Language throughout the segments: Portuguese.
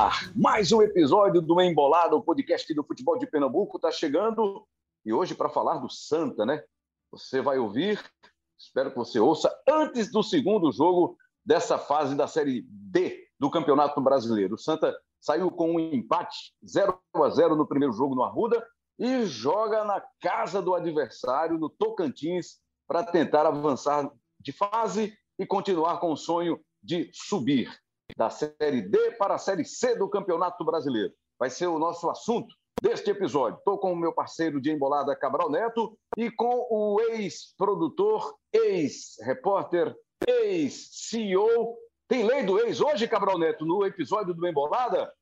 ar! Mais um episódio do Embolado, o podcast do futebol de Pernambuco, está chegando. E hoje para falar do Santa, né? Você vai ouvir, espero que você ouça, antes do segundo jogo dessa fase da Série D do Campeonato Brasileiro. O Santa saiu com um empate 0 a 0 no primeiro jogo no Arruda e joga na casa do adversário, no Tocantins, para tentar avançar de fase e continuar com o sonho de subir da Série D para a Série C do Campeonato Brasileiro. Vai ser o nosso assunto deste episódio. Estou com o meu parceiro de embolada Cabral Neto e com o ex-produtor, ex-repórter, ex-CEO. Tem lei do ex hoje, Cabral Neto, no episódio do Embolada?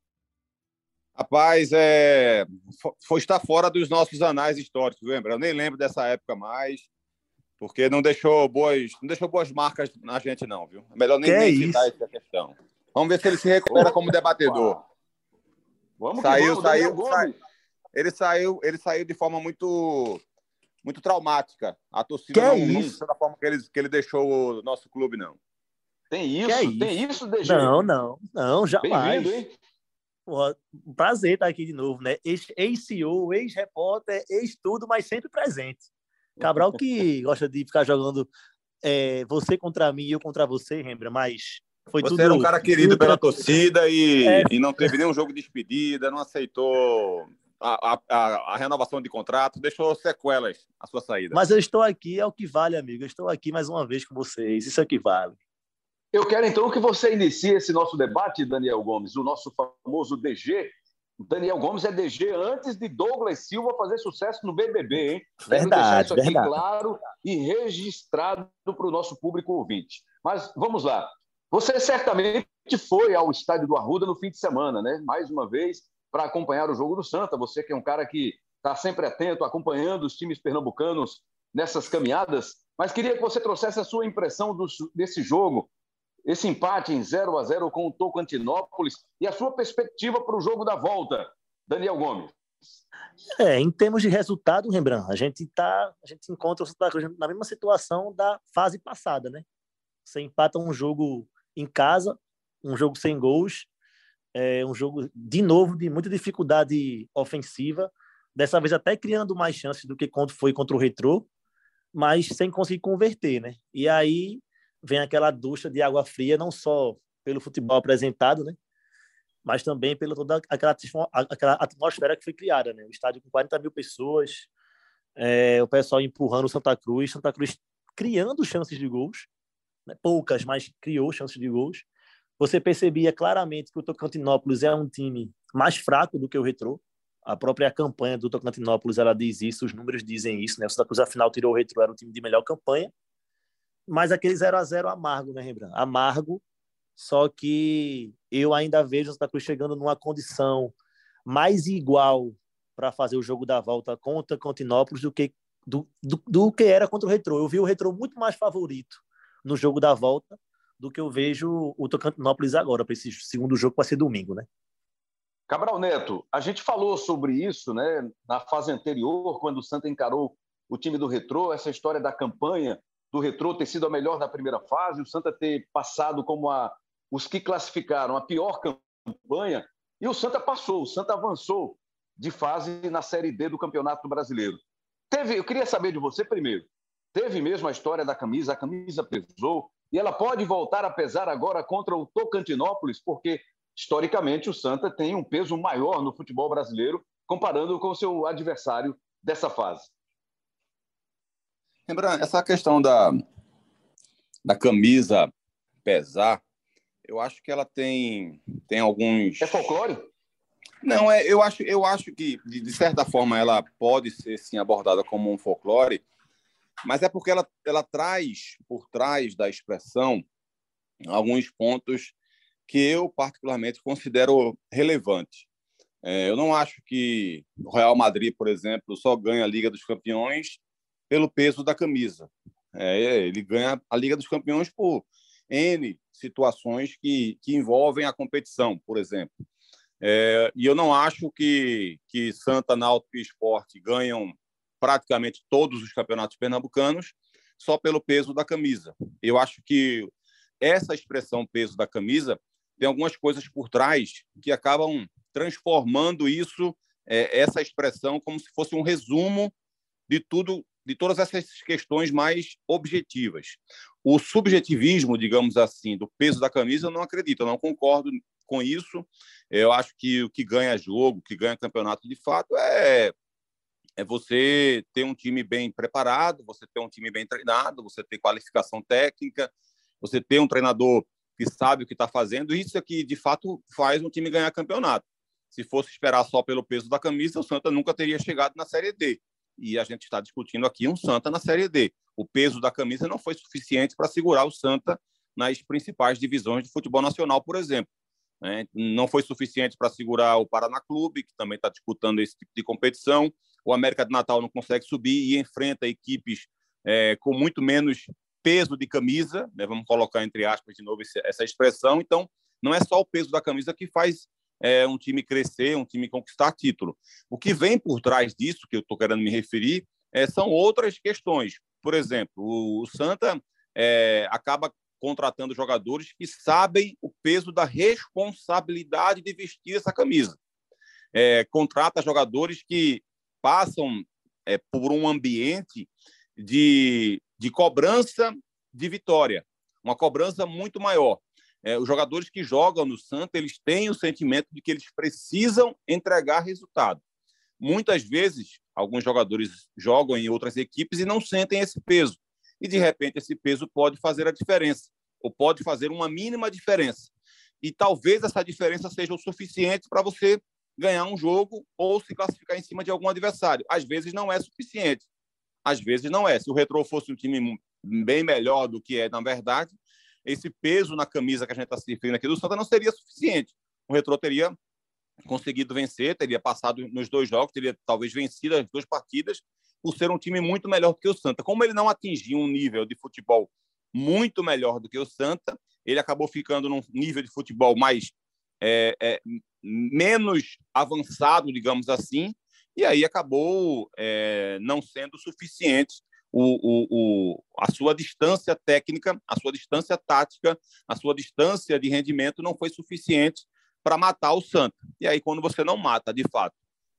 Rapaz, é... foi estar fora dos nossos anais históricos, lembra? Eu nem lembro dessa época mais, porque não deixou boas, não deixou boas marcas na gente, não, viu? É melhor nem, nem citar essa questão. Vamos ver se ele se recupera como debatedor. Vamos saiu, vamos, saiu, saiu, ele saiu, ele saiu de forma muito muito traumática. A torcida que não, é isso? da forma que ele, que ele deixou o nosso clube, não. Tem isso? é Tem isso, DG? Não, não, não, jamais. Pô, um prazer estar aqui de novo, né? Ex-CEO, ex-repórter, ex-tudo, mas sempre presente. Cabral que gosta de ficar jogando é, você contra mim e eu contra você, lembra? Mas foi Você tudo. era um cara querido pela torcida e, É. e não teve nenhum jogo de despedida, não aceitou a, a, a, a renovação de contrato, deixou sequelas a sua saída. Mas eu estou aqui, é o que vale, amigo. Eu estou aqui mais uma vez com vocês. Isso é o que vale. Eu quero então que você inicie esse nosso debate, Daniel Gomes, o nosso famoso DG. O Daniel Gomes é DG antes de Douglas Silva fazer sucesso no BBB, hein? Quero deixar Verdade, isso aqui verdade. claro e registrado para o nosso público ouvinte. Mas vamos lá. Você certamente foi ao estádio do Arruda no fim de semana, né? Mais uma vez, para acompanhar o jogo do Santa. Você que é um cara que está sempre atento, acompanhando os times pernambucanos nessas caminhadas. Mas queria que você trouxesse a sua impressão do- desse jogo, esse empate em 0 a 0 com o Tocantinópolis e a sua perspectiva para o jogo da volta. Daniel Gomes. É, em termos de resultado, Rembrandt, a gente tá, a gente encontra o Santa Cruz na mesma situação da fase passada, né? Você empata um jogo em casa, um jogo sem gols, é um jogo de novo de muita dificuldade ofensiva, dessa vez até criando mais chances do que quando foi contra o Retrô, mas sem conseguir converter, né? E aí vem aquela ducha de água fria, não só pelo futebol apresentado, né? mas também pela toda aquela, aquela atmosfera que foi criada, né? O estádio com 40 mil pessoas, é, o pessoal empurrando o Santa Cruz, Santa Cruz criando chances de gols, né? poucas, mas criou chances de gols. Você percebia claramente que o Tocantinópolis é um time mais fraco do que o Retrô. A própria campanha do Tocantinópolis ela diz isso, os números dizem isso, né? O Santa Cruz afinal tirou o Retrô, era o time de melhor campanha. Mas aquele 0 a 0 amargo, né, Rembrandt? Amargo, só que eu ainda vejo o Santa Cruz chegando numa condição mais igual para fazer o jogo da volta contra o Continópolis do que do, do, do que era contra o Retrô. Eu vi o Retrô muito mais favorito no jogo da volta do que eu vejo o Tocantinópolis agora para esse segundo jogo que vai ser domingo, né? Cabral Neto, a gente falou sobre isso né, na fase anterior, quando o Santa encarou o time do Retrô, essa história da campanha do Retrô ter sido a melhor da primeira fase, o Santa ter passado como a, os que classificaram a pior campanha, e o Santa passou, o Santa avançou de fase na Série D do Campeonato Brasileiro. Teve, eu queria saber de você primeiro, teve mesmo a história da camisa, a camisa pesou, e ela pode voltar a pesar agora contra o Tocantinópolis, porque historicamente o Santa tem um peso maior no futebol brasileiro, comparando com o seu adversário dessa fase. Lembrando, essa questão da, da camisa pesar, eu acho que ela tem, tem alguns. É folclore? Não, é, eu, acho, eu acho que, de, de certa forma, ela pode ser sim abordada como um folclore, mas é porque ela, ela traz por trás da expressão alguns pontos que eu, particularmente, considero relevantes. É, eu não acho que o Real Madrid, por exemplo, só ganha a Liga dos Campeões pelo peso da camisa. É, ele ganha a Liga dos Campeões por N situações que, que envolvem a competição, por exemplo. É, e eu não acho que, que Santa, Náutico e Esporte ganham praticamente todos os campeonatos pernambucanos só pelo peso da camisa. Eu acho que essa expressão peso da camisa tem algumas coisas por trás que acabam transformando isso, é, essa expressão, como se fosse um resumo de tudo, de todas essas questões mais objetivas. O subjetivismo, digamos assim, do peso da camisa, eu não acredito, eu não concordo com isso. Eu acho que o que ganha jogo, o que ganha campeonato de fato é é você ter um time bem preparado, você ter um time bem treinado, você ter qualificação técnica, você ter um treinador que sabe o que está fazendo. Isso é que, de fato, faz um time ganhar campeonato. Se fosse esperar só pelo peso da camisa, o Santa nunca teria chegado na Série D. E a gente está discutindo aqui um Santa na Série D. O peso da camisa não foi suficiente para segurar o Santa nas principais divisões de futebol nacional, por exemplo. Né? Não foi suficiente para segurar o Paraná Clube, que também está disputando esse tipo de competição. O América de Natal não consegue subir e enfrenta equipes é, com muito menos peso de camisa, né? vamos colocar entre aspas de novo essa expressão. Então, não é só o peso da camisa que faz é, um time crescer, um time conquistar título. O que vem por trás disso, que eu estou querendo me referir, é, são outras questões. Por exemplo, o, Santa é, acaba contratando jogadores que sabem o peso da responsabilidade de vestir essa camisa. É, contrata jogadores que passam é, por um ambiente de, de cobrança de vitória, uma cobrança muito maior. É, os jogadores que jogam no Santa, eles têm o sentimento de que eles precisam entregar resultado. Muitas vezes, alguns jogadores jogam em outras equipes e não sentem esse peso e de repente esse peso pode fazer a diferença, ou pode fazer uma mínima diferença. E talvez essa diferença seja o suficiente para você ganhar um jogo ou se classificar em cima de algum adversário. Às vezes não é suficiente. Às vezes não é. Se o Retro fosse um time bem melhor do que é na verdade, esse peso na camisa que a gente está se referindo aqui do Santa não seria suficiente. O Retro teria conseguido vencer, teria passado nos dois jogos, teria talvez vencido as duas partidas, por ser um time muito melhor do que o Santa. Como ele não atingiu um nível de futebol muito melhor do que o Santa, ele acabou ficando num nível de futebol mais é, é, menos avançado, digamos assim, e aí acabou é, não sendo suficiente o, o, o, a sua distância técnica, a sua distância tática, a sua distância de rendimento não foi suficiente para matar o Santa. E aí, quando você não mata, de fato,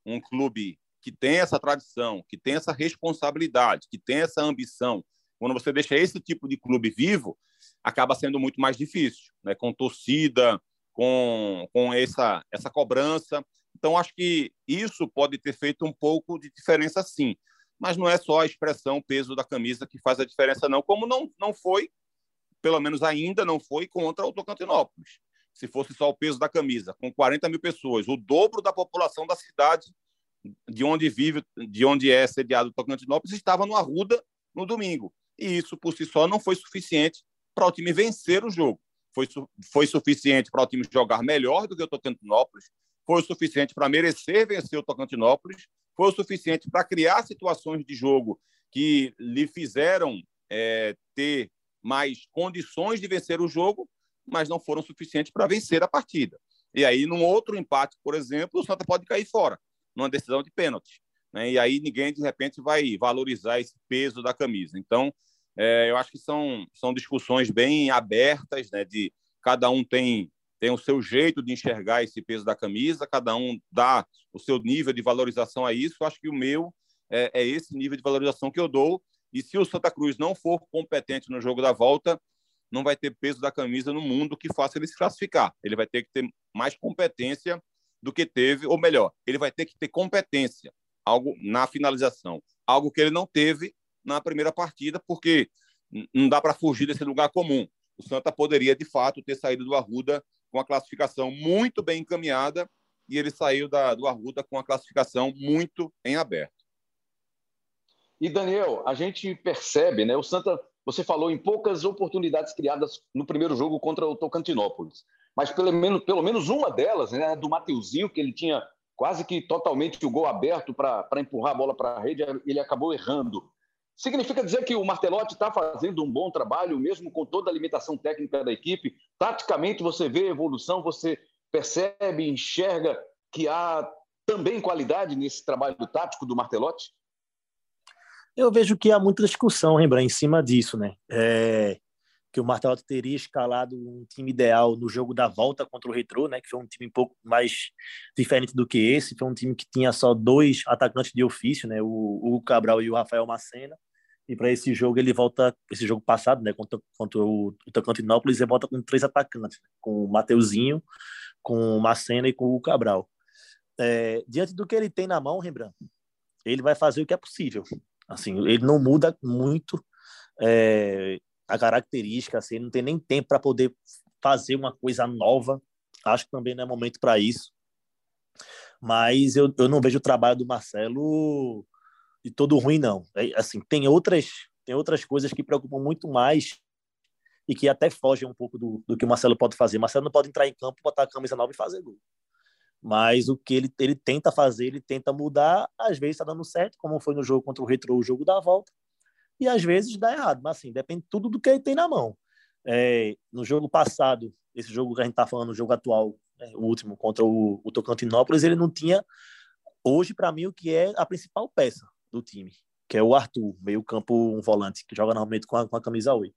um clube que tem essa tradição, que tem essa responsabilidade, que tem essa ambição, quando você deixa esse tipo de clube vivo, acaba sendo muito mais difícil, né? com torcida, com, com essa, essa cobrança. Então, acho que isso pode ter feito um pouco de diferença, sim. Mas não é só a expressão peso da camisa que faz a diferença, não. Como não, não foi, pelo menos ainda não foi, contra o Tocantinópolis. Se fosse só o peso da camisa, com 40 mil pessoas, o dobro da população da cidade de onde vive, de onde é sediado o Tocantinópolis, estava no Arruda no domingo. E isso, por si só, não foi suficiente para o time vencer o jogo. Foi, foi suficiente para o time jogar melhor do que o Tocantinópolis, foi o suficiente para merecer vencer o Tocantinópolis, foi o suficiente para criar situações de jogo que lhe fizeram é, ter mais condições de vencer o jogo, mas não foram suficientes para vencer a partida. E aí, num outro empate, por exemplo, o Santa pode cair fora numa decisão de pênalti. Né? E aí ninguém, de repente, vai valorizar esse peso da camisa. Então, é, eu acho que são, são discussões bem abertas, né? de cada um tem, tem o seu jeito de enxergar esse peso da camisa, cada um dá o seu nível de valorização a isso. Eu acho que o meu é, é esse nível de valorização que eu dou. E se o Santa Cruz não for competente no jogo da volta, não vai ter peso da camisa no mundo que faça ele se classificar. Ele vai ter que ter mais competência do que teve, ou melhor, ele vai ter que ter competência algo na finalização, algo que ele não teve na primeira partida, porque não dá para fugir desse lugar comum. O Santa poderia, de fato, ter saído do Arruda com a classificação muito bem encaminhada e ele saiu da, do Arruda com a classificação muito em aberto. E, Daniel, a gente percebe, né? O Santa, você falou em poucas oportunidades criadas no primeiro jogo contra o Tocantinópolis mas pelo menos, pelo menos uma delas, né, do Mateuzinho, que ele tinha quase que totalmente o gol aberto para empurrar a bola para a rede, ele acabou errando. Significa dizer que o Martelotti está fazendo um bom trabalho, mesmo com toda a limitação técnica da equipe? Taticamente, você vê evolução, você percebe, enxerga que há também qualidade nesse trabalho tático do Martelotti? Eu vejo que há muita discussão, Rembrandt, em cima disso, né? É que o Martelotti teria escalado um time ideal no jogo da volta contra o Retro, né, que foi um time um pouco mais diferente do que esse, foi um time que tinha só dois atacantes de ofício, né, o, o Cabral e o Rafael Macena, e para esse jogo ele volta, esse jogo passado, né, contra, contra o, Tocantinópolis, ele volta com três atacantes, né, com o Mateuzinho, com o Macena e com o Cabral. É, diante do que ele tem na mão, Rembrandt, ele vai fazer o que é possível. Assim, ele não muda muito é, a característica, assim, ele não tem nem tempo para poder fazer uma coisa nova. Acho que também não é momento para isso. Mas eu, eu não vejo o trabalho do Marcelo de todo ruim, não. É, assim, tem outras, tem outras coisas que preocupam muito mais e que até fogem um pouco do, do que o Marcelo pode fazer. Marcelo não pode entrar em campo, botar a camisa nova e fazer gol. Mas o que ele, ele tenta fazer, ele tenta mudar, às vezes está dando certo, como foi no jogo contra o Retro, o jogo da volta, e às vezes dá errado. Mas assim, depende tudo do que ele tem na mão. É, no jogo passado, esse jogo que a gente está falando, o jogo atual, né, o último contra o, o Tocantinópolis, ele não tinha, hoje, para mim, o que é a principal peça do time, que é o Arthur, meio campo, um volante, que joga normalmente com a, com a camisa 8.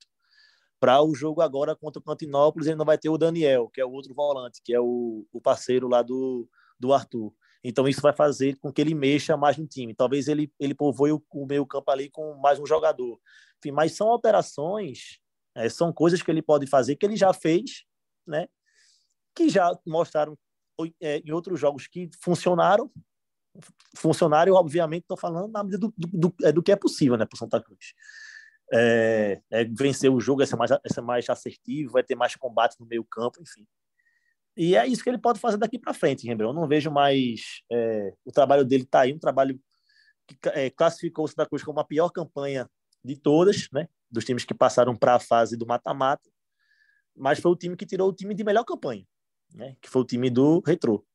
Para o jogo agora contra o Cantinópolis, ele não vai ter o Daniel, que é o outro volante, que é o, o parceiro lá do, do Arthur. Então isso vai fazer com que ele mexa mais no time. Talvez ele, ele povoe o, o meio campo ali com mais um jogador. Enfim, mas são alterações, é, são coisas que ele pode fazer, que ele já fez, né? que já mostraram é, em outros jogos que funcionaram. Funcionário, obviamente, estou falando na medida do, do, do, é, do, que é possível né, para o Santa Cruz. É, é, vencer o jogo, é ser, mais, é ser mais assertivo, vai ter mais combate no meio campo, enfim. E é isso que ele pode fazer daqui para frente, Rembrandt. Eu não vejo mais. É, o trabalho dele está aí, um trabalho que é, classificou o Santa Cruz como a pior campanha de todas, né? Dos times que passaram para a fase do mata-mata. Mas foi o time que tirou o time de melhor campanha, né? Que foi o time do Retro.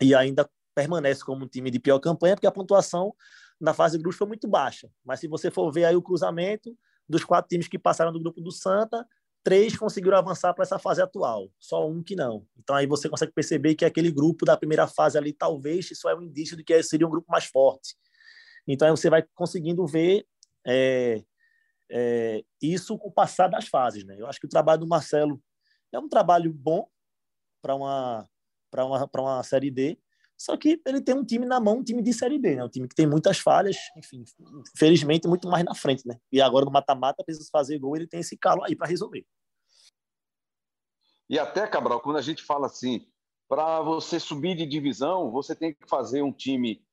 E ainda permanece como um time de pior campanha, porque a pontuação na fase de grupos foi muito baixa. Mas se você for ver aí o cruzamento dos quatro times que passaram do grupo do Santa, três conseguiram avançar para essa fase atual, só um que não. Então aí você consegue perceber que aquele grupo da primeira fase ali, talvez isso é um indício de que seria um grupo mais forte. Então aí você vai conseguindo ver é, é, isso com o passar das fases. Né? Eu acho que o trabalho do Marcelo é um trabalho bom para uma, uma, uma Série D, só que ele tem um time na mão, um time de Série B, né? Um time que tem muitas falhas, enfim, felizmente muito mais na frente, né? E agora no mata-mata, precisa fazer gol, ele tem esse calo aí para resolver. E até, Cabral, quando a gente fala assim, para você subir de divisão, você tem que fazer um time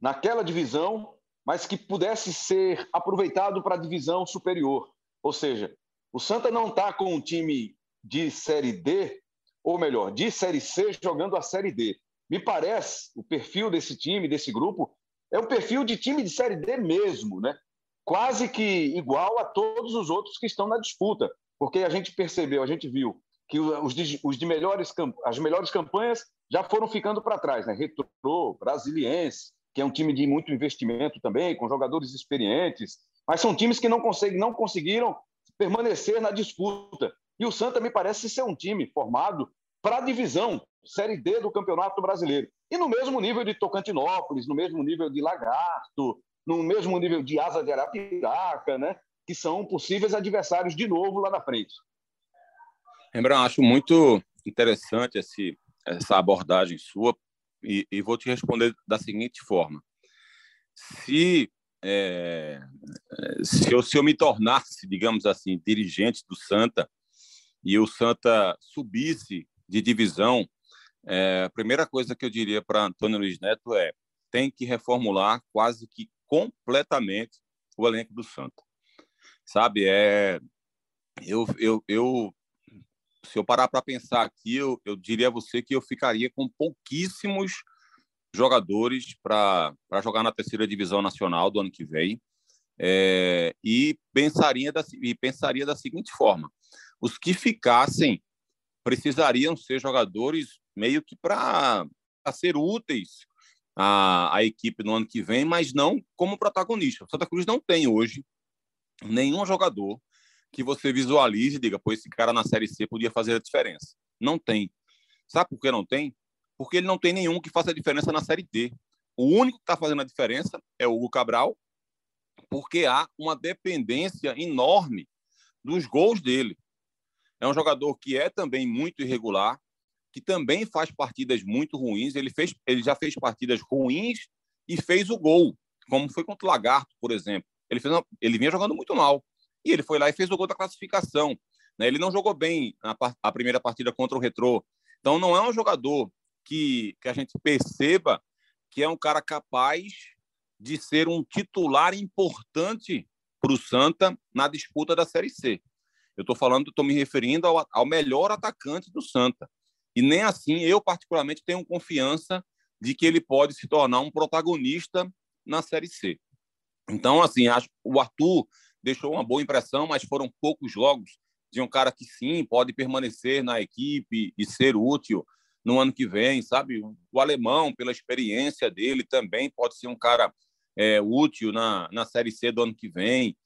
naquela divisão, mas que pudesse ser aproveitado para a divisão superior. Ou seja, o Santa não está com um time de Série D, ou melhor, de Série C jogando a Série D me parece, o perfil desse time, desse grupo, é um perfil de time de Série D mesmo, né? Quase que igual a todos os outros que estão na disputa, porque a gente percebeu, a gente viu que os de, os de melhores as melhores campanhas já foram ficando para trás, né? Retro, Brasiliense, que é um time de muito investimento também, com jogadores experientes, mas são times que não não conseguiram permanecer na disputa. E o Santa me parece ser um time formado para a divisão Série D do Campeonato Brasileiro. E no mesmo nível de Tocantinópolis, no mesmo nível de Lagarto, no mesmo nível de Asa de Arapiraca, né? que são possíveis adversários de novo lá na frente. Rembrandt, acho muito interessante esse, essa abordagem sua e, e, vou te responder da seguinte forma. Se, é, se, eu, se eu me tornasse, digamos assim, dirigente do Santa e o Santa subisse de divisão, é, a primeira coisa que eu diria para Antônio Luiz Neto é tem que reformular quase que completamente o elenco do Santa. Sabe, é eu, eu, eu se eu parar para pensar aqui, eu, eu diria a você que eu ficaria com pouquíssimos jogadores para jogar na terceira divisão nacional do ano que vem. É, e pensaria da, e pensaria da seguinte forma: os que ficassem precisariam ser jogadores meio que para ser úteis à, à equipe no ano que vem, mas não como protagonista. Santa Cruz não tem hoje nenhum jogador que você visualize e diga, pô, esse cara na Série C podia fazer a diferença. Não tem. Sabe por que não tem? Porque ele não tem nenhum que faça a diferença na Série D. O único que está fazendo a diferença é o Hugo Cabral, porque há uma dependência enorme dos gols dele. É um jogador que é também muito irregular, que também faz partidas muito ruins. Ele, fez, ele já fez partidas ruins e fez o gol, como foi contra o Lagarto, por exemplo. Ele, fez uma, ele vinha jogando muito mal. E ele foi lá e fez o gol da classificação. Né? Ele não jogou bem a, a primeira partida contra o Retrô. Então, não é um jogador que, que a gente perceba que é um cara capaz de ser um titular importante para o Santa na disputa da Série C. Eu estou falando, estou me referindo ao, ao melhor atacante do Santa. E nem assim eu, particularmente, tenho confiança de que ele pode se tornar um protagonista na Série C. Então, assim, acho o Arthur deixou uma boa impressão, mas foram poucos jogos de um cara que sim pode permanecer na equipe e ser útil no ano que vem, sabe? O alemão, pela experiência dele, também pode ser um cara é, útil na, na Série C do ano que vem.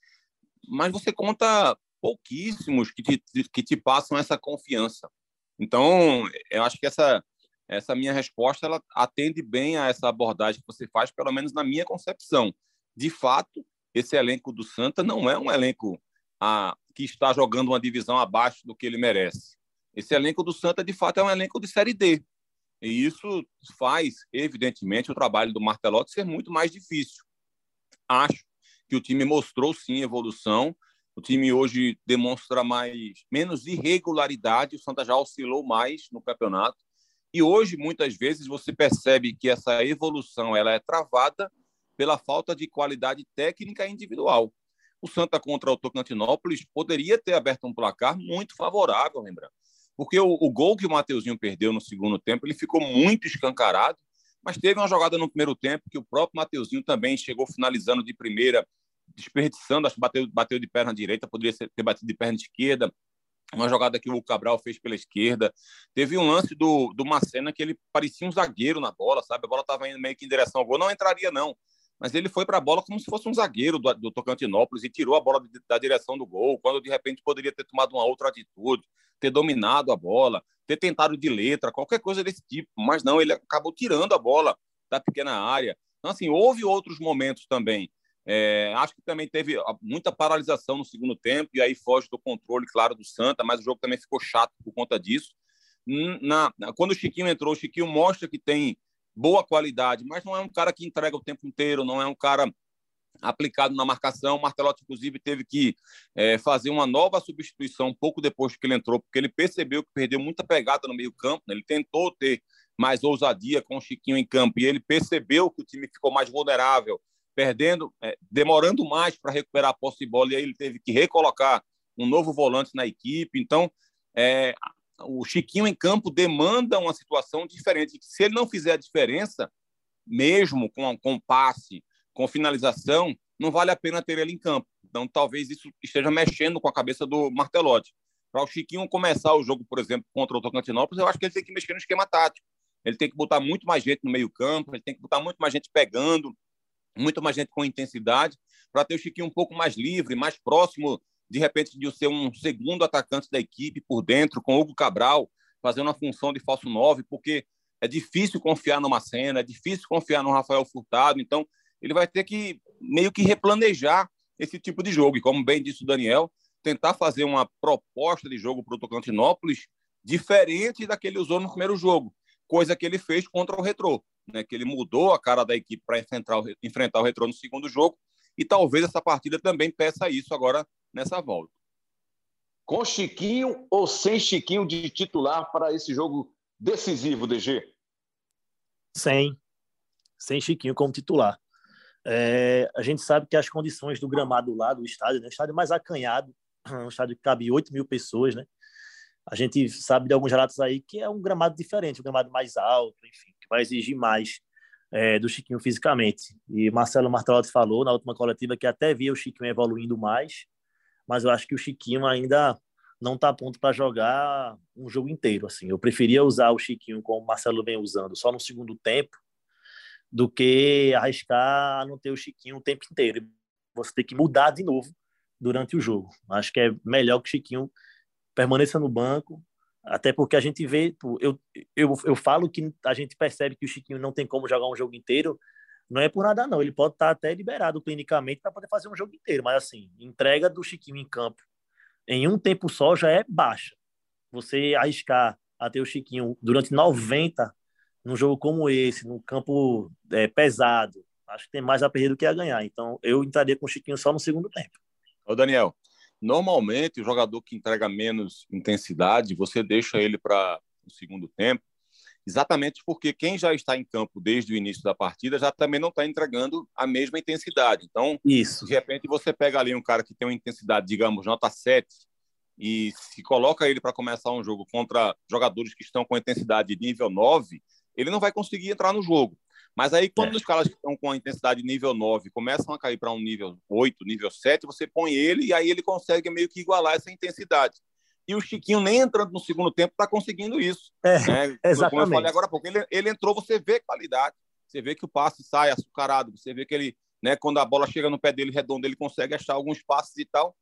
Mas você conta pouquíssimos que te, que te passam essa confiança. Então, eu acho que essa, essa minha resposta ela atende bem a essa abordagem que você faz, pelo menos na minha concepção. De fato, esse elenco do Santa não é um elenco a, que está jogando uma divisão abaixo do que ele merece. Esse elenco do Santa, de fato, é um elenco de Série D. E isso faz, evidentemente, o trabalho do Martelotti ser muito mais difícil. Acho que o time mostrou, sim, evolução. O time hoje demonstra mais menos irregularidade. O Santa já oscilou mais no campeonato. E hoje, muitas vezes, você percebe que essa evolução ela é travada pela falta de qualidade técnica individual o Santa contra o Tocantinópolis poderia ter aberto um placar muito favorável, lembrando. Porque o, o gol que o Mateuzinho perdeu no segundo tempo, ele ficou muito escancarado, mas teve uma jogada no primeiro tempo que o próprio Mateuzinho também chegou finalizando de primeira, desperdiçando, acho que bateu, bateu de perna direita, poderia ter batido de perna esquerda, uma jogada que o Cabral fez pela esquerda. Teve um lance do, do Macena que ele parecia um zagueiro na bola, sabe? A bola estava indo meio que em direção ao gol. Não entraria, não mas ele foi para a bola como se fosse um zagueiro do, do Tocantinópolis e tirou a bola de, da direção do gol, quando de repente poderia ter tomado uma outra atitude, ter dominado a bola, ter tentado de letra, qualquer coisa desse tipo, mas não, ele acabou tirando a bola da pequena área. Então, assim, houve outros momentos também. É, acho que também teve muita paralisação no segundo tempo, e aí foge do controle, claro, do Santa, mas o jogo também ficou chato por conta disso. Na, na, quando o Chiquinho entrou, o Chiquinho mostra que tem boa qualidade, mas não é um cara que entrega o tempo inteiro, não é um cara aplicado na marcação. O Martelotti, inclusive, teve que é, fazer uma nova substituição pouco depois que ele entrou, porque ele percebeu que perdeu muita pegada no meio-campo. Né? Ele tentou ter mais ousadia com o Chiquinho em campo e ele percebeu que o time ficou mais vulnerável, perdendo, é, demorando mais para recuperar a posse de bola, e aí ele teve que recolocar um novo volante na equipe. Então, é, o Chiquinho em campo demanda uma situação diferente. Se ele não fizer a diferença, mesmo com, com passe, com finalização, não vale a pena ter ele em campo. Então, talvez isso esteja mexendo com a cabeça do Martelotti. Para o Chiquinho começar o jogo, por exemplo, contra o Tocantinópolis, eu acho que ele tem que mexer no esquema tático. Ele tem que botar muito mais gente no meio-campo, ele tem que botar muito mais gente pegando, muito mais gente com intensidade, para ter o Chiquinho um pouco mais livre, mais próximo de repente de ser um segundo atacante da equipe por dentro, com Hugo Cabral fazendo a função de falso 9, porque é difícil confiar numa cena, é difícil confiar no Rafael Furtado, então ele vai ter que meio que replanejar esse tipo de jogo. E como bem disse o Daniel, tentar fazer uma proposta de jogo para o Tocantinópolis diferente da que ele usou no primeiro jogo, coisa que ele fez contra o Retrô, né? que ele mudou a cara da equipe para enfrentar, enfrentar o Retrô no segundo jogo, e talvez essa partida também peça isso agora nessa volta. Com Chiquinho ou sem Chiquinho de titular para esse jogo decisivo, DG? Sem. Sem Chiquinho como titular. É, a gente sabe que as condições do gramado lá do estádio, né, o estádio mais acanhado, um estádio que cabe 8 mil pessoas, né? A gente sabe de alguns relatos aí que é um gramado diferente, um gramado mais alto, enfim, que vai exigir mais é, do Chiquinho fisicamente. E Marcelo Martelotti falou na última coletiva que até via o Chiquinho evoluindo mais, mas eu acho que o Chiquinho ainda não está pronto para jogar um jogo inteiro. Assim, eu preferia usar o Chiquinho como o Marcelo vem usando, só no segundo tempo, do que arriscar a não ter o Chiquinho o tempo inteiro. Você tem que mudar de novo durante o jogo. Acho que é melhor que o Chiquinho permaneça no banco, até porque a gente vê, eu, eu, eu falo que a gente percebe que o Chiquinho não tem como jogar um jogo inteiro, não é por nada, não. Ele pode estar até liberado clinicamente para poder fazer um jogo inteiro, mas assim, entrega do Chiquinho em campo em um tempo só já é baixa. Você arriscar até o Chiquinho durante 90 num jogo como esse, num campo é, pesado, acho que tem mais a perder do que a ganhar. Então, eu entraria com o Chiquinho só no segundo tempo. Ô, Daniel, normalmente o jogador que entrega menos intensidade, você deixa ele para o segundo tempo, exatamente porque quem já está em campo desde o início da partida já também não está entregando a mesma intensidade. Então, Isso. de repente, você pega ali um cara que tem uma intensidade, digamos, nota 7, e se coloca ele para começar um jogo contra jogadores que estão com intensidade de nível 9, ele não vai conseguir entrar no jogo. Mas aí, quando é. os caras que estão com a intensidade nível 9 começam a cair para um nível 8, nível 7, você põe ele e aí ele consegue meio que igualar essa intensidade. E o Chiquinho, nem entrando no segundo tempo, está conseguindo isso. É, né? Exatamente. Como eu falei agora há pouco, ele, ele entrou, você vê qualidade, você vê que o passe sai açucarado, você vê que ele, né, quando a bola chega no pé dele redondo, ele consegue achar alguns passes e tal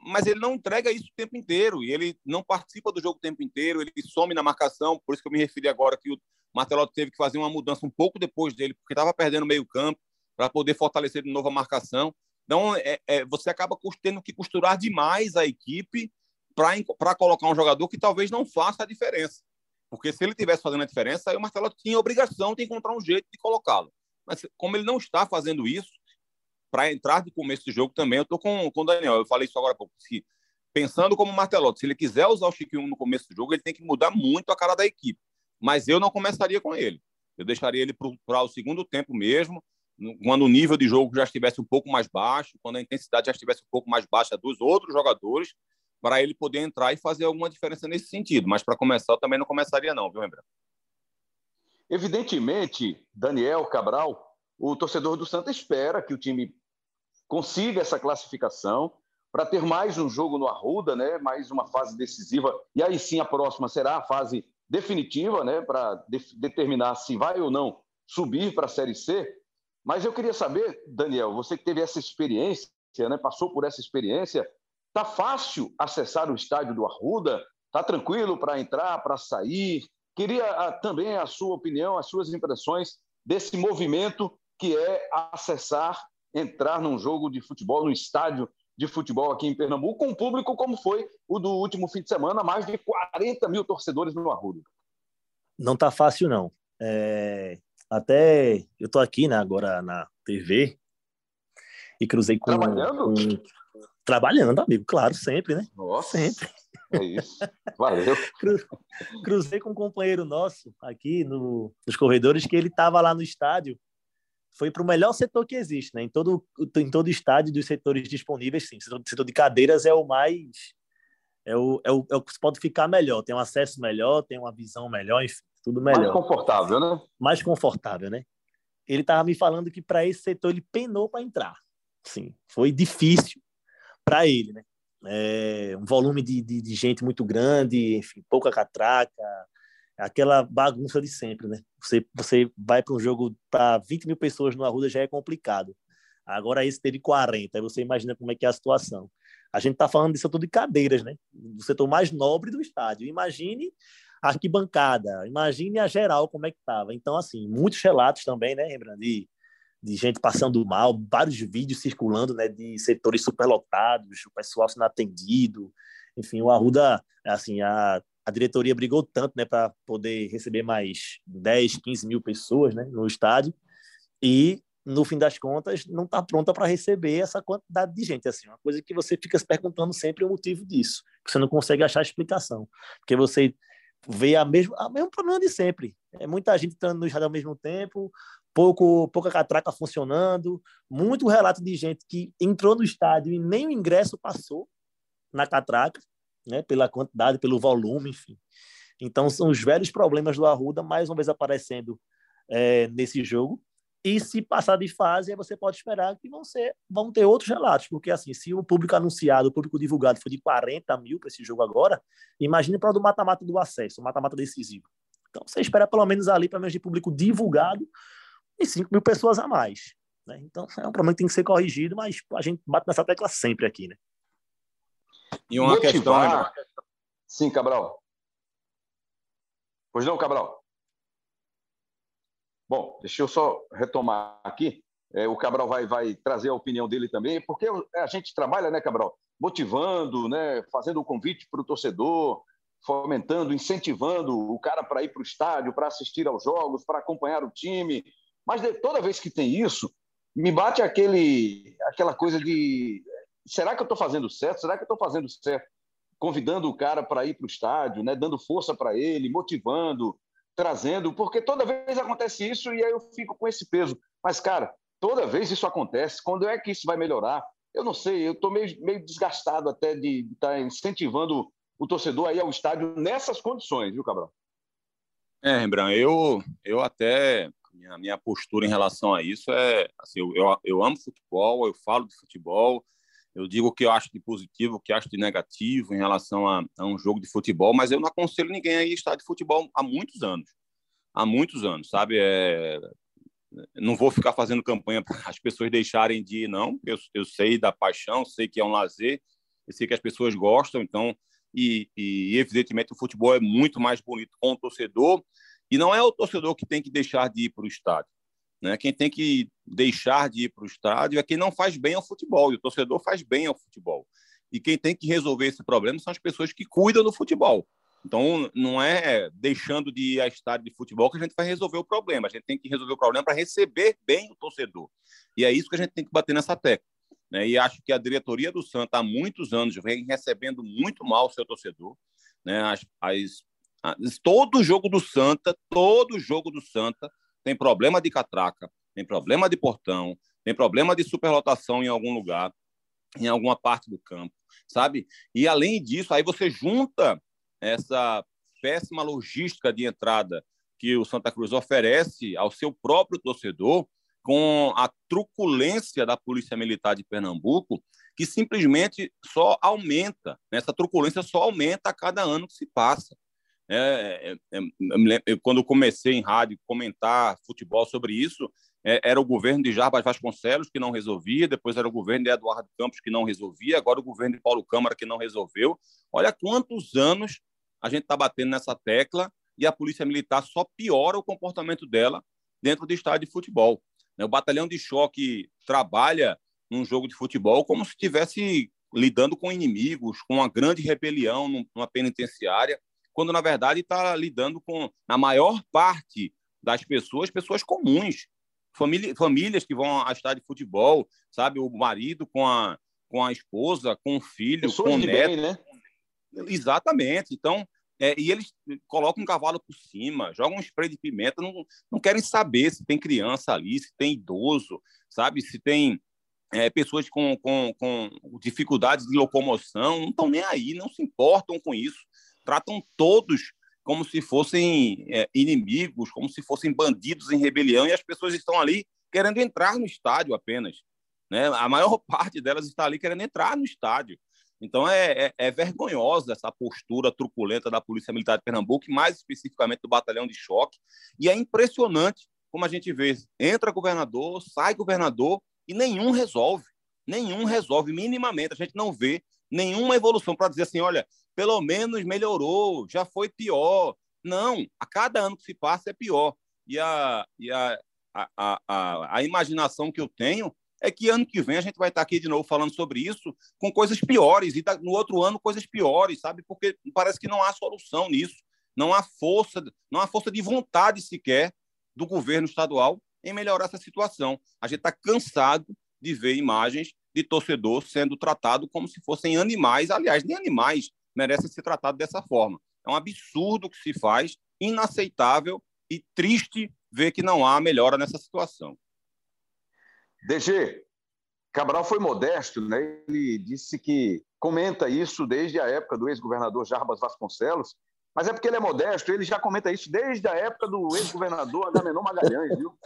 mas ele não entrega isso o tempo inteiro e ele não participa do jogo o tempo inteiro, ele some na marcação, por isso que eu me referi agora que o Martelotti teve que fazer uma mudança um pouco depois dele, porque estava perdendo meio campo para poder fortalecer de novo a marcação. Então, é, é, você acaba tendo que costurar demais a equipe para colocar um jogador que talvez não faça a diferença. Porque se ele tivesse fazendo a diferença, aí o Marcelo tinha obrigação de encontrar um jeito de colocá-lo. Mas como ele não está fazendo isso, para entrar de começo de jogo também, eu estou com, com o Daniel. Eu falei isso agora há pouco. Se, pensando como Martelotti, se ele quiser usar o Chiquinho no começo do jogo, ele tem que mudar muito a cara da equipe mas eu não começaria com ele. Eu deixaria ele para o segundo tempo mesmo, quando o nível de jogo já estivesse um pouco mais baixo, quando a intensidade já estivesse um pouco mais baixa dos outros jogadores, para ele poder entrar e fazer alguma diferença nesse sentido. Mas para começar, eu também não começaria, não, viu, Rembrandt? Evidentemente, Daniel Cabral, o torcedor do Santa espera que o time consiga essa classificação para ter mais um jogo no Arruda, né? mais uma fase decisiva. E aí sim a próxima será a fase definitiva, né, para de determinar se vai ou não subir para a Série C. Mas eu queria saber, Daniel, você que teve essa experiência, né, passou por essa experiência, tá fácil acessar o estádio do Arruda? Tá tranquilo para entrar, para sair? Queria a, ah, também a sua opinião, as suas impressões desse movimento que é acessar, entrar num jogo de futebol, no estádio de futebol aqui em Pernambuco, com um público como foi o do último fim de semana, mais de 40 mil torcedores no Arruda. Não tá fácil, não. É... Até eu estou aqui né, agora na TV e cruzei com. Trabalhando? Com... Trabalhando, amigo, claro, sempre, né? Nossa. Sempre. É isso. Valeu. Cruzei com um companheiro nosso aqui no, nos corredores que ele estava lá no estádio foi para o melhor setor que existe, né? Em todo, em todo estádio dos setores disponíveis, sim. O setor de cadeiras é o mais. É o, é, o, é o que pode ficar melhor, tem um acesso melhor, tem uma visão melhor, enfim, tudo melhor. Mais confortável, né? Mais confortável, né? Ele estava me falando que para esse setor ele penou para entrar. Sim, foi difícil para ele, né? É, um volume de, de, de gente muito grande, enfim, pouca catraca, aquela bagunça de sempre, né? Você, você vai para um jogo para 20 mil pessoas no Arruda já é complicado. Agora esse teve 40, aí você imagina como é que é a situação. A gente está falando de setor de cadeiras, né? Do setor mais nobre do estádio. Imagine a arquibancada, imagine a geral como é que estava. Então, assim, muitos relatos também, né, Rembrandt, de, de gente passando mal, vários vídeos circulando, né, de setores superlotados, o pessoal sendo atendido. Enfim, o Arruda, assim, a a diretoria brigou tanto né, para poder receber mais 10, 15 mil pessoas né, no estádio e, no fim das contas, não está pronta para receber essa quantidade de gente. Assim, uma coisa que você fica se perguntando sempre o motivo disso, você não consegue achar explicação, porque você vê a mesmo, a mesmo problema de sempre. É muita gente entrando no estádio ao mesmo tempo, pouco, pouca catraca funcionando, muito relato de gente que entrou no estádio e nem o ingresso passou na catraca, né? Pela quantidade, pelo volume, enfim. Então, são os velhos problemas do Arruda, mais uma vez aparecendo é, nesse jogo. E se passar de fase, você pode esperar que vão, ser, vão ter outros relatos, porque assim, se o público anunciado, o público divulgado for de 40 mil para esse jogo agora, imagine para o do mata-mata do acesso, o mata-mata decisivo. Então, você espera pelo menos ali, pelo menos de público divulgado, e 5 mil pessoas a mais. Né? Então, é um problema que tem que ser corrigido, mas a gente bate nessa tecla sempre aqui, né? E uma Motivar... questão. Sim, Cabral. Pois não, Cabral? Bom, deixa eu só retomar aqui. É, o Cabral vai, vai trazer a opinião dele também, porque a gente trabalha, né, Cabral, motivando, né, fazendo o um convite para o torcedor, fomentando, incentivando o cara para ir para o estádio, para assistir aos jogos, para acompanhar o time. Mas de, toda vez que tem isso, me bate aquele, aquela coisa de será que eu estou fazendo certo? Será que eu estou fazendo certo? Convidando o cara para ir para o estádio, né? dando força para ele, motivando, trazendo, porque toda vez acontece isso e aí eu fico com esse peso. Mas, cara, toda vez isso acontece. Quando é que isso vai melhorar? Eu não sei, eu estou meio, meio desgastado até de estar tá incentivando o torcedor aí ao estádio nessas condições, viu, Cabral? É, Rembrandt, eu, eu até, minha, minha postura em relação a isso é, assim, eu, eu amo futebol, eu falo de futebol, eu digo o que eu acho de positivo, o que acho de negativo em relação a, a, um jogo de futebol, mas eu não aconselho ninguém a ir estar de futebol há muitos anos. Há muitos anos, sabe? É... Não vou ficar fazendo campanha para as pessoas deixarem de ir, não. Eu, eu sei da paixão, sei que é um lazer, eu sei que as pessoas gostam, então. E, e evidentemente o futebol é muito mais bonito com o torcedor, e não é o torcedor que tem que deixar de ir para o estádio. Né? Quem tem que deixar de ir para o estádio é quem não faz bem ao futebol, e o torcedor faz bem ao futebol. E quem tem que resolver esse problema são as pessoas que cuidam do futebol. Então, não é deixando de ir a estádio de futebol que a gente vai resolver o problema. A gente tem que resolver o problema para receber bem o torcedor. E é isso que a gente tem que bater nessa tecla. Né? E acho que a diretoria do Santa, há muitos anos, vem recebendo muito mal o seu torcedor. Né? As, as, as, todo jogo do Santa, todo jogo do Santa, tem problema de catraca, tem problema de portão, tem problema de superlotação em algum lugar, em alguma parte do campo, sabe? E além disso, aí você junta essa péssima logística de entrada que o Santa Cruz oferece ao seu próprio torcedor com a truculência da Polícia Militar de Pernambuco, que simplesmente só aumenta, né? essa truculência só aumenta a cada ano que se passa. É, é, é, quando comecei em rádio comentar futebol sobre isso, é, era o governo de Jarbas Vasconcelos que não resolvia, depois era o governo de Eduardo Campos que não resolvia, agora o governo de Paulo Câmara que não resolveu. Olha quantos anos a gente está batendo nessa tecla e a Polícia Militar só piora o comportamento dela dentro do estádio de futebol. Né, o batalhão de choque trabalha num jogo de futebol como se estivesse lidando com inimigos, com uma grande rebelião numa penitenciária quando na verdade está lidando com, na maior parte das pessoas, pessoas comuns, família, famílias que vão a estádio de futebol, sabe, o marido com a, com a esposa, com o filho, pessoas com o neto. Bem, né? Exatamente. Então, é, e eles colocam um cavalo por cima, jogam um spray de pimenta, não, não querem saber se tem criança ali, se tem idoso, sabe, se tem é, pessoas com, com, com dificuldades de locomoção, não estão nem aí, não se importam com isso tratam todos como se fossem é, inimigos, como se fossem bandidos em rebelião, e as pessoas estão ali querendo entrar no estádio apenas. Né? A maior parte delas está ali querendo entrar no estádio. Então é, é, é, vergonhosa essa postura truculenta da Polícia Militar de Pernambuco, mais especificamente do Batalhão de Choque, e é impressionante como a gente vê, entra governador, sai governador e nenhum resolve, nenhum resolve minimamente, a gente não vê nenhuma evolução para dizer assim, olha, pelo menos melhorou, já foi pior. Não, a cada ano que se passa é pior. E a, e a, a, a, a imaginação que eu tenho é que ano que vem a gente vai estar aqui de novo falando sobre isso com coisas piores e no outro ano coisas piores, sabe? Porque parece que não há solução nisso, não há força, não há força de vontade sequer do governo estadual em melhorar essa situação. A gente está cansado de ver imagens de torcedor sendo tratado como se fossem animais, aliás, nem animais, merece ser tratado dessa forma. É um absurdo que se faz, inaceitável e triste ver que não há melhora nessa situação. DG, Cabral foi modesto, né? Ele disse que comenta isso desde a época do ex-governador Jarbas Vasconcelos, mas é porque ele é modesto, ele já comenta isso desde a época do ex-governador Agamenon Magalhães, viu?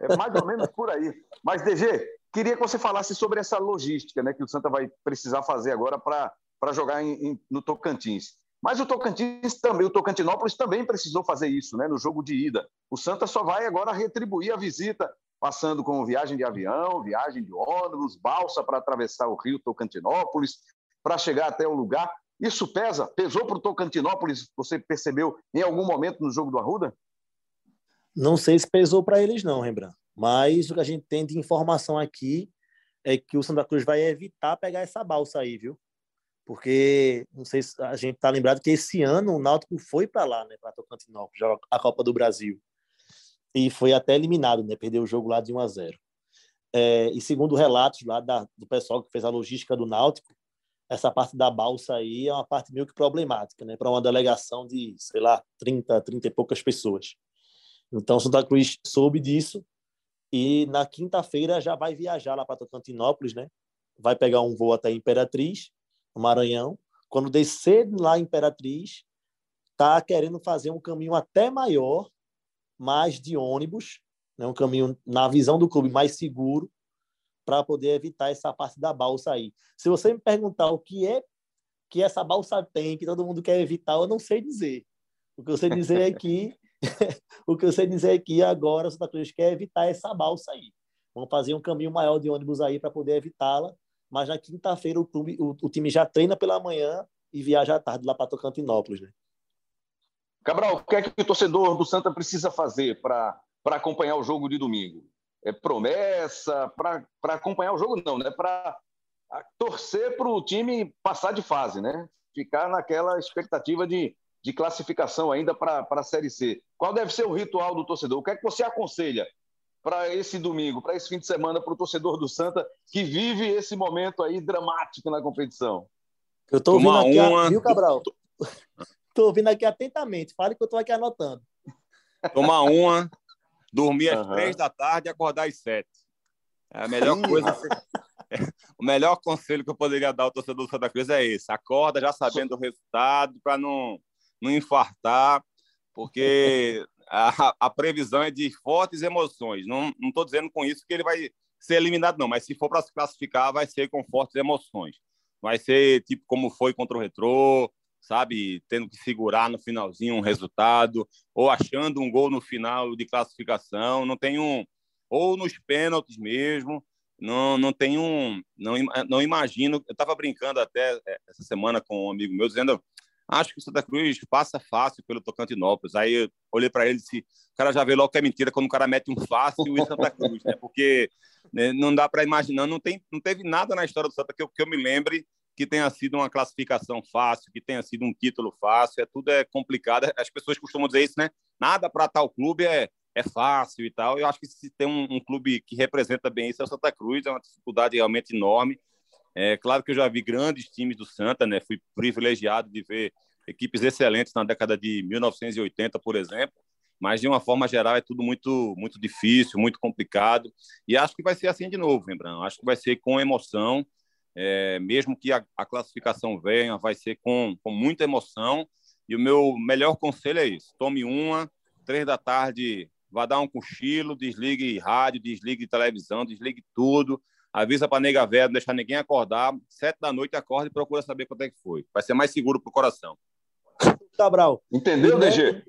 É mais ou menos por aí. Mas, DG, queria que você falasse sobre essa logística né, que o Santa vai precisar fazer agora para para jogar em, em, no Tocantins. Mas o Tocantins também, o Tocantinópolis também precisou fazer isso, né, no jogo de ida. O Santa só vai agora retribuir a visita, passando com viagem de avião, viagem de ônibus, balsa para atravessar o Rio Tocantinópolis, para chegar até o lugar. Isso pesa? Pesou para o Tocantinópolis? Você percebeu em algum momento no jogo do Arruda? Não sei se pesou para eles não, Rembrandt. Mas o que a gente tem de informação aqui é que o Santa Cruz vai evitar pegar essa balsa aí, viu? Porque não sei se a gente tá lembrado que esse ano o Náutico foi para lá, né, para Tocantinópolis, a Copa do Brasil. E foi até eliminado, né? Perdeu o jogo lá de 1 a 0. É, e segundo relatos lá da, do pessoal que fez a logística do Náutico, essa parte da balsa aí é uma parte meio que problemática, né? Para uma delegação de, sei lá, 30, 30 e poucas pessoas. Então, Santa Cruz soube disso e na quinta-feira já vai viajar lá para Tocantinópolis, né? Vai pegar um voo até Imperatriz, no Maranhão. Quando descer lá em Imperatriz, tá querendo fazer um caminho até maior, mais de ônibus, né? um caminho na visão do clube mais seguro, para poder evitar essa parte da balsa aí. Se você me perguntar o que é que essa balsa tem, que todo mundo quer evitar, eu não sei dizer. O que eu sei dizer é que o que eu sei dizer é que agora o Santa Cruz quer evitar essa balsa aí. Vamos fazer um caminho maior de ônibus aí para poder evitá-la, mas na quinta-feira o, clube, o, o, time já treina pela manhã e viaja à tarde lá para Tocantinópolis, né? Cabral, o que é que o torcedor do Santa precisa fazer para acompanhar o jogo de domingo? é, promessa para acompanhar o jogo, não, né? Para torcer para o time passar de fase, né? Ficar naquela expectativa de, de classificação ainda para a Série C. Qual deve ser o ritual do torcedor? O que é que você aconselha para esse domingo, para esse fim de semana, para o torcedor do Santa que vive esse momento aí dramático na competição? Eu estou ouvindo aqui, uma... viu, Cabral? Estou ouvindo aqui atentamente. Fale que eu estou aqui anotando. Tomar uma, dormir às uhum. três da tarde e acordar às sete. É a melhor coisa. o melhor conselho que eu poderia dar ao torcedor do Santa Cruz é esse: acorda já sabendo o resultado para não, não infartar, porque a, previsão é de fortes emoções. Não estou dizendo com isso que ele vai ser eliminado, não, mas se for para se classificar, vai ser com fortes emoções. Vai ser tipo como foi contra o Retrô, sabe, tendo que segurar no finalzinho um resultado, ou achando um gol no final de classificação, não tem um ou nos pênaltis mesmo, não não tem um não não imagino, eu estava brincando até é, essa semana com um amigo meu dizendo acho que o Santa Cruz passa fácil pelo Tocantinópolis. Aí eu olhei para ele e disse: o cara já vê logo que é mentira quando o cara mete um fácil em Santa Cruz, né? Porque né, não dá para imaginar, não, tem, não teve nada na história do Santa que eu, que eu me lembre que tenha sido uma classificação fácil, que tenha sido um título fácil, é tudo é complicado. As pessoas costumam dizer isso, né? Nada para tal clube é, é fácil e tal. Eu acho que se tem um, um, clube que representa bem isso é o Santa Cruz, é uma dificuldade realmente enorme. É claro que eu já vi grandes times do Santa, né? Fui privilegiado de ver equipes excelentes na década de 1980, por exemplo. Mas de uma forma geral é tudo muito muito difícil, muito complicado. E acho que vai ser assim de novo, lembrando. Acho que vai ser com emoção é, mesmo que a, a, classificação venha, vai ser com, com muita emoção. E o meu melhor conselho é isso: tome uma, três da tarde, vá dar um cochilo, desligue rádio, desligue televisão, desligue tudo, avisa para nega velha, não deixar ninguém acordar. Sete da noite acorda e procura saber quanto é que foi. Vai ser mais seguro para o coração. Cabral. Entendeu, DG?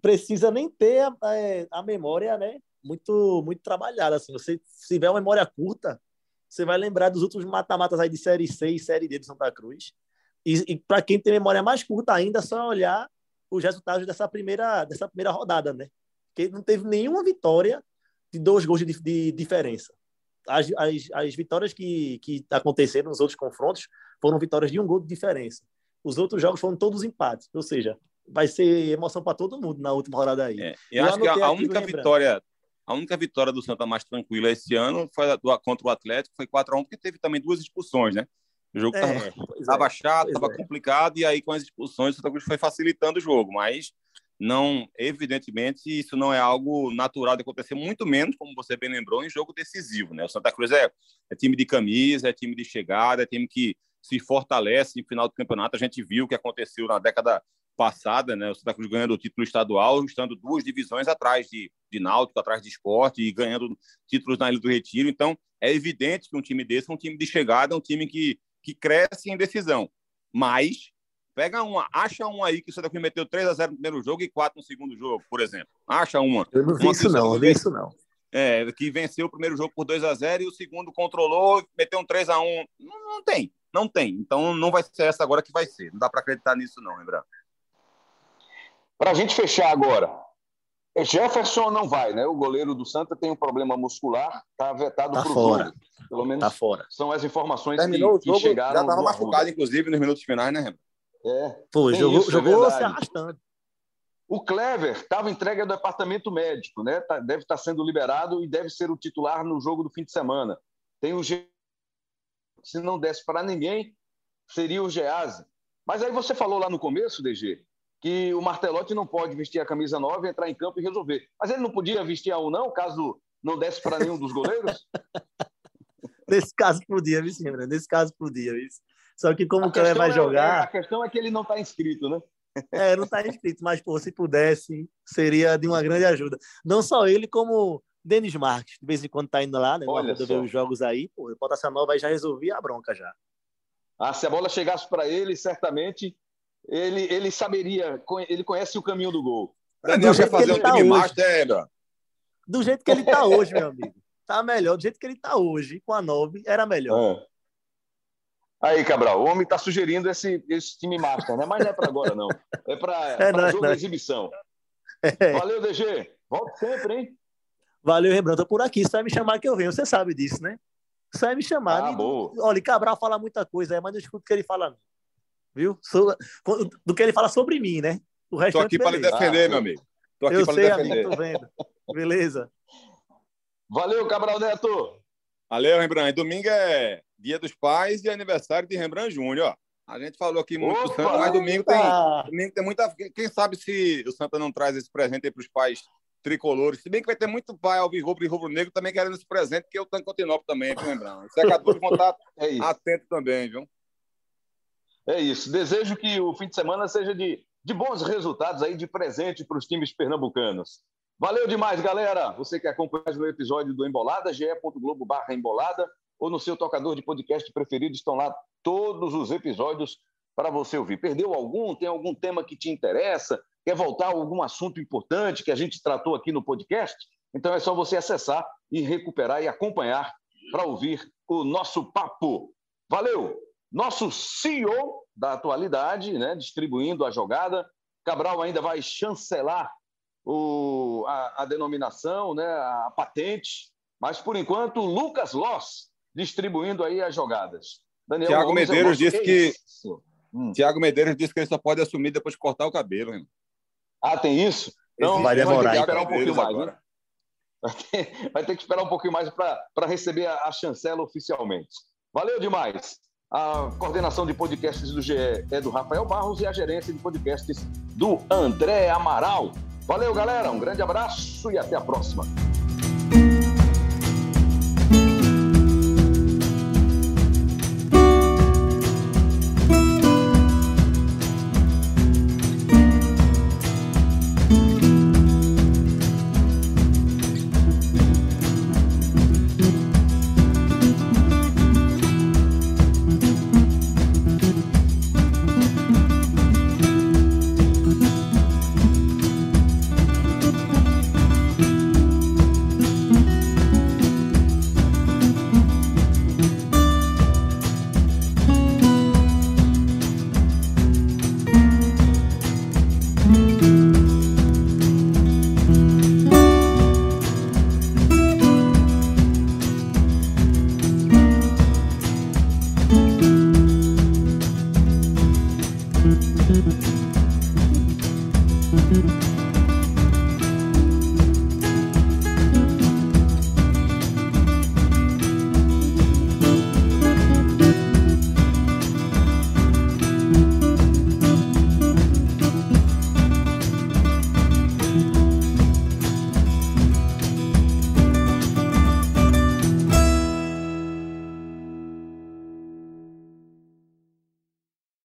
Precisa nem ter a, é, a, memória, né? Muito, muito trabalhada. Assim. Você, se tiver uma memória curta, você vai lembrar dos últimos mata-matas aí de Série C e Série D de Santa Cruz. E, e para quem tem memória mais curta ainda, é só olhar os resultados dessa primeira, dessa primeira rodada, né? Que não teve nenhuma vitória de dois gols de, de diferença. As, as, as vitórias que, que aconteceram nos outros confrontos foram vitórias de um gol de diferença. Os outros jogos foram todos empates, ou seja, vai ser emoção para todo mundo na última rodada aí. É, eu, eu acho que a, a única vitória a única vitória do Santa mais tranquila esse ano foi do, contra o Atlético, foi 4x1, porque teve também duas expulsões, né? O jogo estava é, chato, estava é. complicado, e aí com as expulsões o Santa Cruz foi facilitando o jogo, mas não, evidentemente, isso não é algo natural de acontecer, muito menos, como você bem lembrou, em jogo decisivo, né? O Santa Cruz é, é time de camisa, é time de chegada, é time que se fortalece em final do campeonato. A gente viu o que aconteceu na década passada, né? O Santa Cruz ganhando o título estadual, estando duas divisões atrás de, de Náutico, atrás de esporte e ganhando títulos na Ilha do Retiro. Então, é evidente que um time desse é um time de chegada, é um time que, que cresce em decisão. Mas, pega uma, acha um aí que o Santa Cruz meteu 3 a 0 no primeiro jogo e 4 no segundo jogo, por exemplo. Acha uma. Eu não vi uma isso, não, eu vi isso, não. É, que venceu o primeiro jogo por 2 a 0 e o segundo controlou, meteu um 3 a 1 Não, não tem, não tem. Então, não vai ser essa agora que vai ser. Não dá para acreditar nisso, não, lembrando. Para a gente fechar agora, Jefferson não vai, né? O goleiro do Santa tem um problema muscular, está vetado tá para o jogo. Pelo menos tá fora. São as informações Terminou que, o jogo, que chegaram. Já estava machucado, inclusive, nos minutos finais, né, Rembrandt? É. Foi, jogou, isso, é jogou é se arrastando. O Clever estava entregue ao departamento médico, né? Tá, deve estar tá sendo liberado e deve ser o titular no jogo do fim de semana. Tem o Ge... se não desse para ninguém, seria o Gease. Mas aí você falou lá no começo, DG, que o Martelotti não pode vestir a camisa 9, entrar em campo e resolver. Mas ele não podia vestir a 1 não, caso não desse para nenhum dos goleiros? Nesse caso podia, viu, Nesse caso podia, viu? Só que como o Cleber vai é, jogar. É, a questão é que ele não está inscrito, né? É, não está inscrito, mas pô, se pudesse, seria de uma grande ajuda. Não só ele, como Denis Marques, de vez em quando está indo lá, né? Olha ver os jogos aí, pô, bota essa nova aí já resolvia a bronca já. Ah, se a bola chegasse para ele, certamente ele, ele saberia, ele conhece o caminho do gol. Daniel quer fazer um tá time master, Do jeito que ele está hoje, meu amigo. Tá melhor. Do jeito que ele está hoje, com a 9, era melhor. É. Aí, Cabral, o homem está sugerindo esse, esse time master, né? Mas não é para agora, não. É para é, é jogo de exibição. É. Valeu, DG. Volte sempre, hein? Valeu, Rembrandt. Por aqui. Você vai me chamar que eu venho. Você sabe disso, né? Você vai me chamar. Ah, boa. Olha, Cabral fala muita coisa, mas não escuto o que ele fala, não. Viu? do que ele fala sobre mim, né? O resto Tô aqui para lhe defender, ah, meu amigo. Tô aqui eu sei, defender. amigo, tô vendo. Beleza. Valeu, Cabral Neto. Valeu, Rembrandt. Domingo é Dia dos Pais e aniversário de Rembrandt Júnior. A gente falou aqui muito do Santa, mas domingo tem, domingo tem muita. Quem sabe se o Santa não traz esse presente para os pais tricolores. Se bem que vai ter muito pai alvirrubro e rubro-negro também querendo esse presente, que é o Tancantinópolis também, viu, lembrando? Os secadores vão estar é atentos também, viu? É isso. Desejo que o fim de semana seja de, de bons resultados aí, de presente para os times pernambucanos. Valeu demais, galera. Você que acompanha o episódio do Embolada, ge.globo barra Embolada, ou no seu tocador de podcast preferido, estão lá todos os episódios para você ouvir. Perdeu algum? Tem algum tema que te interessa? Quer voltar a algum assunto importante que a gente tratou aqui no podcast? Então é só você acessar e recuperar e acompanhar para ouvir o nosso papo. Valeu! Nosso CEO da atualidade, né, distribuindo a jogada. Cabral ainda vai chancelar o, a, a, denominação, né, a patente, mas por enquanto Lucas Loss distribuindo aí as jogadas. Daniel Tiago Medeiros disse que, que hum. Tiago Medeiros disse que ele só pode assumir depois de cortar o cabelo. Hein? Ah, tem isso? Então vai demorar. Vai ter que esperar um pouquinho mais, né? vai, ter, vai ter, que esperar um pouquinho mais para receber a, a chancela oficialmente. Valeu demais. A coordenação de podcasts do GE é do Rafael Barros e a gerência de podcasts do André Amaral. Valeu, galera. Um grande abraço e até a próxima.